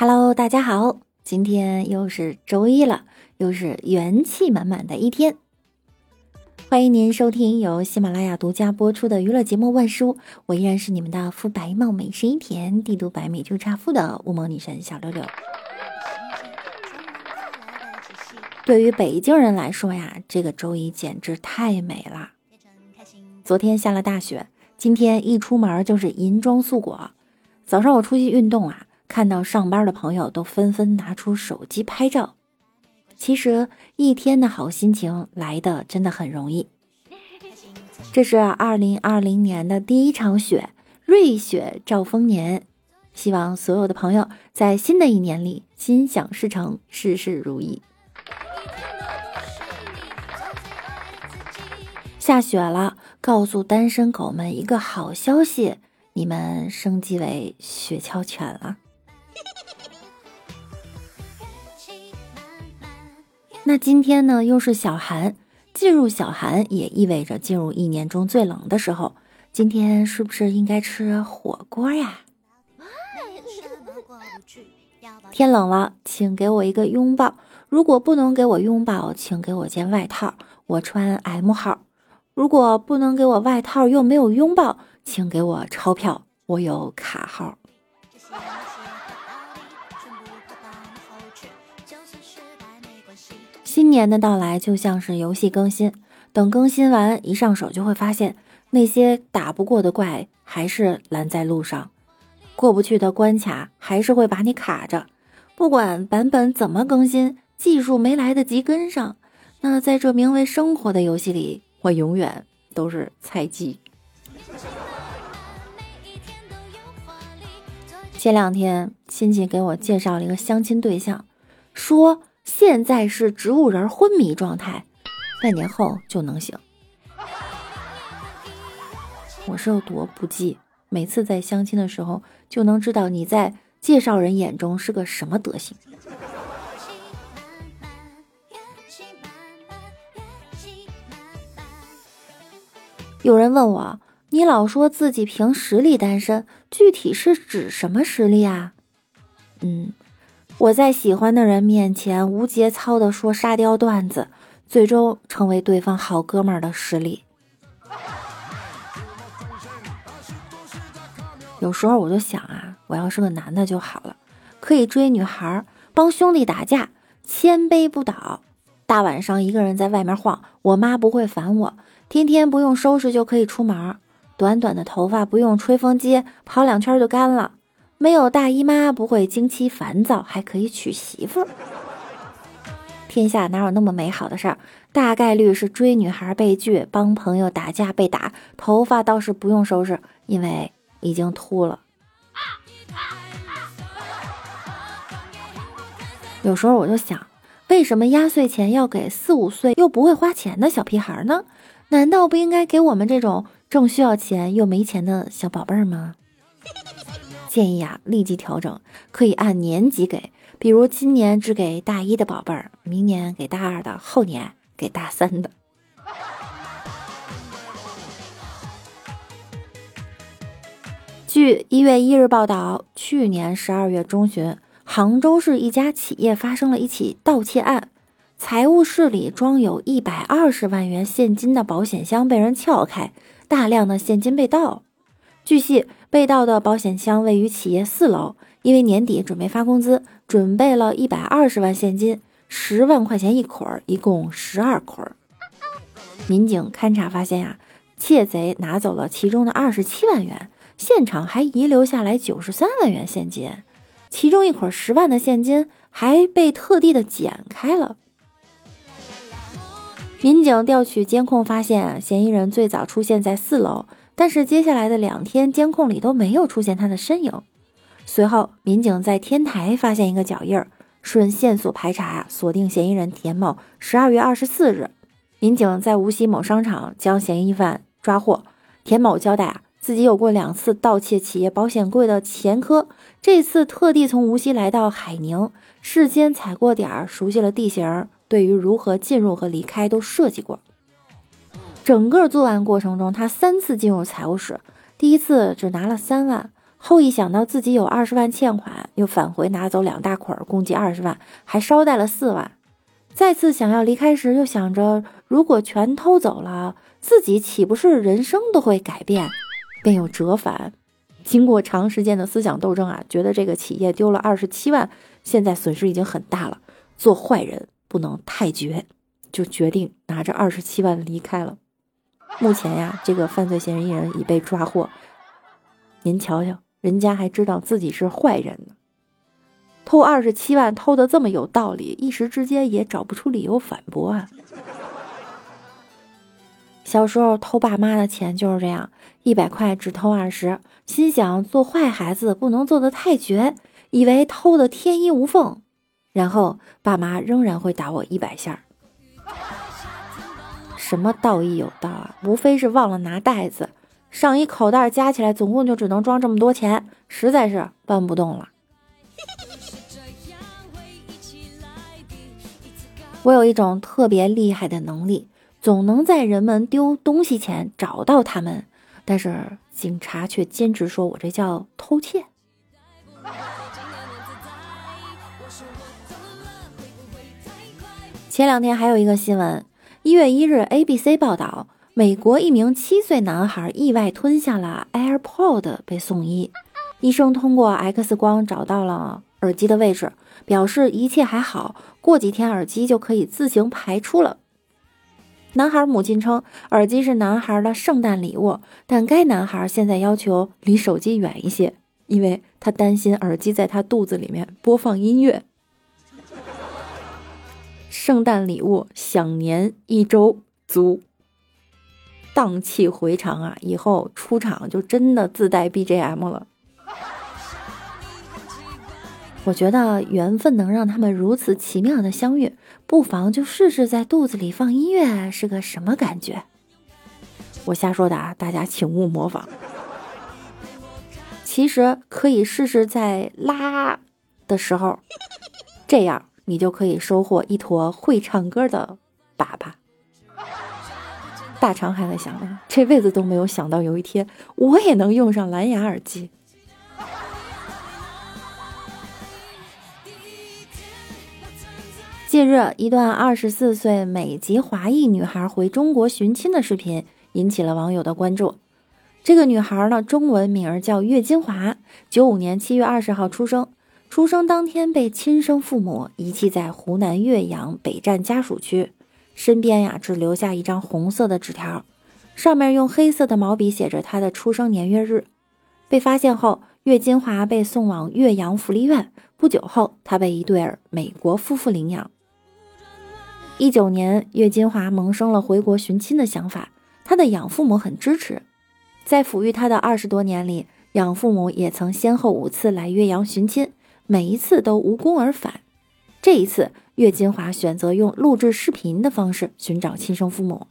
Hello，大家好，今天又是周一了，又是元气满满的一天。欢迎您收听由喜马拉雅独家播出的娱乐节目《万书》，我依然是你们的肤白貌美、声音甜、帝都白米就差富的乌蒙女神小六六。对于北京人来说呀，这个周一简直太美了。昨天下了大雪，今天一出门就是银装素裹。早上我出去运动啊。看到上班的朋友都纷纷拿出手机拍照，其实一天的好心情来的真的很容易。这是二零二零年的第一场雪，瑞雪兆丰年。希望所有的朋友在新的一年里心想事成，事事如意。下雪了，告诉单身狗们一个好消息，你们升级为雪橇犬了。那今天呢，又是小寒，进入小寒也意味着进入一年中最冷的时候。今天是不是应该吃火锅呀？天冷了，请给我一个拥抱。如果不能给我拥抱，请给我件外套，我穿 M 号。如果不能给我外套又没有拥抱，请给我钞票，我有卡号。新年的到来就像是游戏更新，等更新完一上手，就会发现那些打不过的怪还是拦在路上，过不去的关卡还是会把你卡着。不管版本怎么更新，技术没来得及跟上，那在这名为生活的游戏里，我永远都是菜鸡。前两天亲戚给我介绍了一个相亲对象，说。现在是植物人昏迷状态，半年后就能醒。我是有多不济？每次在相亲的时候，就能知道你在介绍人眼中是个什么德行。有人问我，你老说自己凭实力单身，具体是指什么实力啊？嗯。我在喜欢的人面前无节操的说沙雕段子，最终成为对方好哥们儿的实力。有时候我就想啊，我要是个男的就好了，可以追女孩，帮兄弟打架，千杯不倒。大晚上一个人在外面晃，我妈不会烦我，天天不用收拾就可以出门，短短的头发不用吹风机跑两圈就干了。没有大姨妈不会经期烦躁，还可以娶媳妇儿。天下哪有那么美好的事儿？大概率是追女孩被拒，帮朋友打架被打，头发倒是不用收拾，因为已经秃了。有时候我就想，为什么压岁钱要给四五岁又不会花钱的小屁孩呢？难道不应该给我们这种正需要钱又没钱的小宝贝儿吗？建议啊，立即调整，可以按年级给，比如今年只给大一的宝贝儿，明年给大二的，后年给大三的。据一月一日报道，去年十二月中旬，杭州市一家企业发生了一起盗窃案，财务室里装有一百二十万元现金的保险箱被人撬开，大量的现金被盗。据悉。被盗的保险箱位于企业四楼，因为年底准备发工资，准备了一百二十万现金，十万块钱一捆儿，一共十二捆儿。民警勘查发现呀，窃贼拿走了其中的二十七万元，现场还遗留下来九十三万元现金，其中一捆十万的现金还被特地的剪开了。民警调取监控发现，嫌疑人最早出现在四楼。但是接下来的两天，监控里都没有出现他的身影。随后，民警在天台发现一个脚印儿，顺线索排查，锁定嫌疑人田某。十二月二十四日，民警在无锡某商场将嫌疑犯抓获。田某交代啊，自己有过两次盗窃企业保险柜的前科，这次特地从无锡来到海宁，事先踩过点儿，熟悉了地形，对于如何进入和离开都设计过。整个作案过程中，他三次进入财务室，第一次只拿了三万，后一想到自己有二十万欠款，又返回拿走两大捆，共计二十万，还捎带了四万。再次想要离开时，又想着如果全偷走了，自己岂不是人生都会改变？便又折返。经过长时间的思想斗争啊，觉得这个企业丢了二十七万，现在损失已经很大了。做坏人不能太绝，就决定拿着二十七万离开了。目前呀，这个犯罪嫌疑人已被抓获。您瞧瞧，人家还知道自己是坏人呢。偷二十七万，偷的这么有道理，一时之间也找不出理由反驳啊。小时候偷爸妈的钱就是这样，一百块只偷二十，心想做坏孩子不能做的太绝，以为偷的天衣无缝，然后爸妈仍然会打我一百下。什么道义有道啊？无非是忘了拿袋子，上衣口袋加起来总共就只能装这么多钱，实在是搬不动了。我有一种特别厉害的能力。总能在人们丢东西前找到他们，但是警察却坚持说我这叫偷窃。前两天还有一个新闻，一月一日，ABC 报道，美国一名七岁男孩意外吞下了 AirPod 被送医，医生通过 X 光找到了耳机的位置，表示一切还好，过几天耳机就可以自行排出了。男孩母亲称，耳机是男孩的圣诞礼物，但该男孩现在要求离手机远一些，因为他担心耳机在他肚子里面播放音乐。圣诞礼物享年一周足，荡气回肠啊！以后出场就真的自带 BGM 了。我觉得缘分能让他们如此奇妙的相遇，不妨就试试在肚子里放音乐是个什么感觉。我瞎说的啊，大家请勿模仿。其实可以试试在拉的时候，这样你就可以收获一坨会唱歌的粑粑。大肠还在想呢，这辈子都没有想到有一天我也能用上蓝牙耳机。近日，一段二十四岁美籍华裔女孩回中国寻亲的视频引起了网友的关注。这个女孩呢，中文名儿叫岳金华，九五年七月二十号出生。出生当天被亲生父母遗弃在湖南岳阳北站家属区，身边呀只留下一张红色的纸条，上面用黑色的毛笔写着他的出生年月日。被发现后，岳金华被送往岳阳福利院。不久后，他被一对儿美国夫妇领养。一九年，岳金华萌生了回国寻亲的想法，他的养父母很支持。在抚育他的二十多年里，养父母也曾先后五次来岳阳寻亲，每一次都无功而返。这一次，岳金华选择用录制视频的方式寻找亲生父母。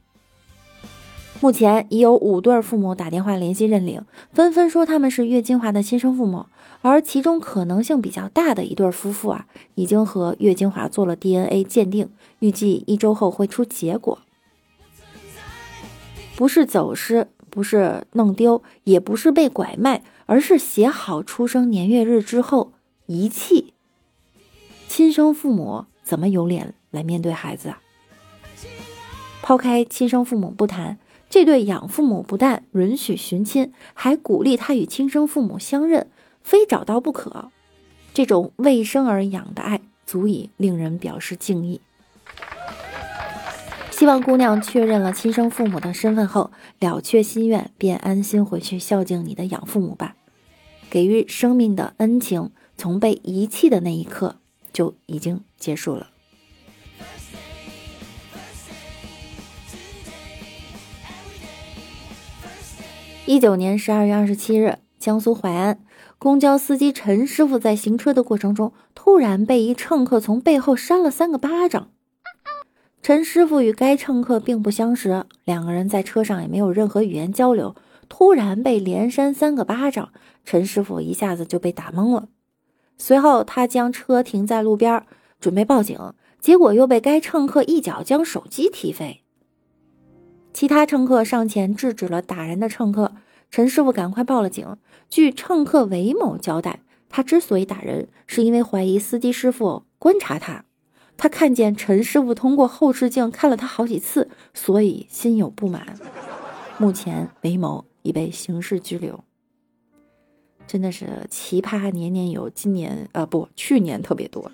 目前已有五对父母打电话联系认领，纷纷说他们是岳金华的亲生父母。而其中可能性比较大的一对夫妇啊，已经和岳金华做了 DNA 鉴定，预计一周后会出结果。不是走失，不是弄丢，也不是被拐卖，而是写好出生年月日之后遗弃。亲生父母怎么有脸来面对孩子啊？抛开亲生父母不谈，这对养父母不但允许寻亲，还鼓励他与亲生父母相认。非找到不可，这种为生而养的爱，足以令人表示敬意。希望姑娘确认了亲生父母的身份后，了却心愿，便安心回去孝敬你的养父母吧。给予生命的恩情，从被遗弃的那一刻就已经结束了。一九年十二月二十七日，江苏淮安。公交司机陈师傅在行车的过程中，突然被一乘客从背后扇了三个巴掌。陈师傅与该乘客并不相识，两个人在车上也没有任何语言交流。突然被连扇三个巴掌，陈师傅一下子就被打懵了。随后，他将车停在路边，准备报警，结果又被该乘客一脚将手机踢飞。其他乘客上前制止了打人的乘客。陈师傅赶快报了警。据乘客韦某交代，他之所以打人，是因为怀疑司机师傅观察他，他看见陈师傅通过后视镜看了他好几次，所以心有不满。目前，韦某已被刑事拘留。真的是奇葩年年有，今年呃不，去年特别多。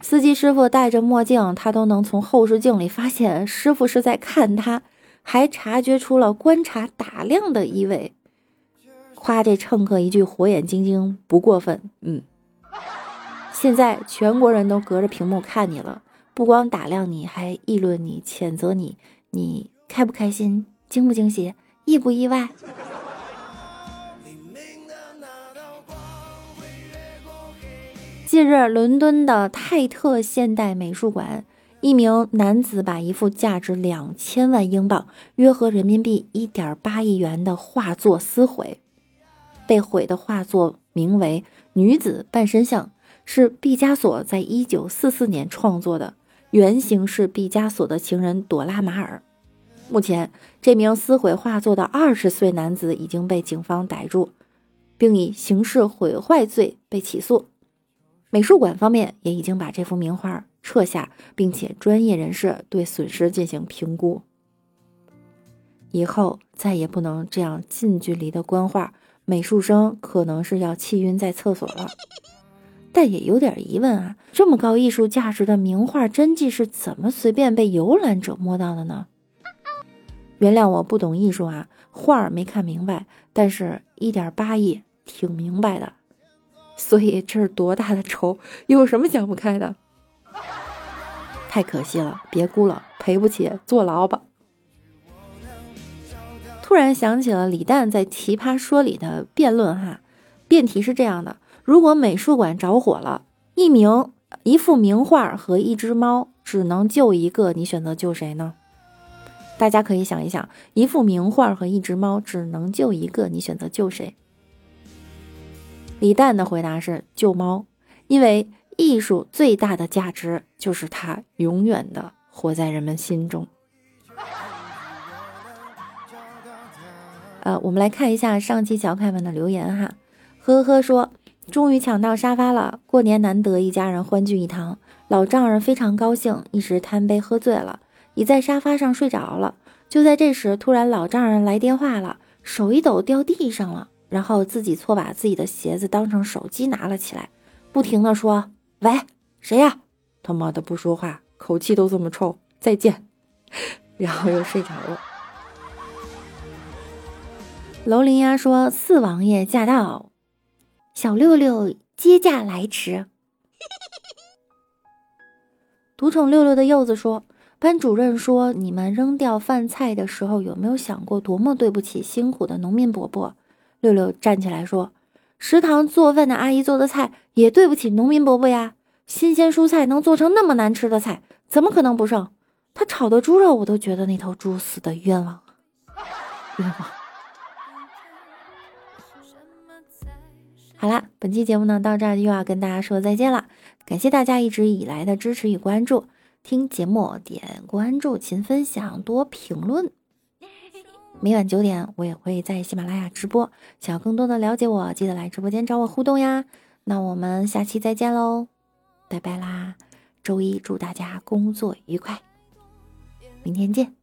司机师傅戴着墨镜，他都能从后视镜里发现师傅是在看他，还察觉出了观察打量的意味。夸这乘客一句“火眼金睛”不过分，嗯。现在全国人都隔着屏幕看你了，不光打量你，还议论你、谴责你，你开不开心？惊不惊喜？意不意外？近日，伦敦的泰特现代美术馆，一名男子把一幅价值两千万英镑（约合人民币一点八亿元）的画作撕毁。被毁的画作名为《女子半身像》，是毕加索在一九四四年创作的，原型是毕加索的情人朵拉马尔。目前，这名撕毁画作的二十岁男子已经被警方逮住，并以刑事毁坏罪被起诉。美术馆方面也已经把这幅名画撤下，并且专业人士对损失进行评估。以后再也不能这样近距离的观画，美术生可能是要气晕在厕所了。但也有点疑问啊，这么高艺术价值的名画真迹是怎么随便被游览者摸到的呢？原谅我不懂艺术啊，画没看明白，但是一点八亿挺明白的。所以这是多大的仇？有什么想不开的？太可惜了，别估了，赔不起，坐牢吧。突然想起了李诞在《奇葩说》里的辩论哈，辩题是这样的：如果美术馆着火了，一名一幅名画和一只猫只能救一个，你选择救谁呢？大家可以想一想，一幅名画和一只猫只能救一个，你选择救谁？李诞的回答是救猫，因为艺术最大的价值就是它永远的活在人们心中。呃，我们来看一下上期小可爱们的留言哈。呵呵说，终于抢到沙发了，过年难得一家人欢聚一堂，老丈人非常高兴，一时贪杯喝醉了，已在沙发上睡着了。就在这时，突然老丈人来电话了，手一抖掉地上了。然后自己错把自己的鞋子当成手机拿了起来，不停的说：“喂，谁呀？他妈的不说话，口气都这么臭，再见。”然后又睡着了。楼林鸭说：“四王爷驾到，小六六接驾来迟。”独宠六六的柚子说：“班主任说，你们扔掉饭菜的时候，有没有想过多么对不起辛苦的农民伯伯？”六六站起来说：“食堂做饭的阿姨做的菜也对不起农民伯伯呀！新鲜蔬菜能做成那么难吃的菜，怎么可能不剩？他炒的猪肉，我都觉得那头猪死的冤枉，冤枉。”好啦，本期节目呢到这儿又要跟大家说再见了，感谢大家一直以来的支持与关注。听节目点关注，勤分享，多评论。每晚九点，我也会在喜马拉雅直播。想要更多的了解我，记得来直播间找我互动呀。那我们下期再见喽，拜拜啦！周一祝大家工作愉快，明天见。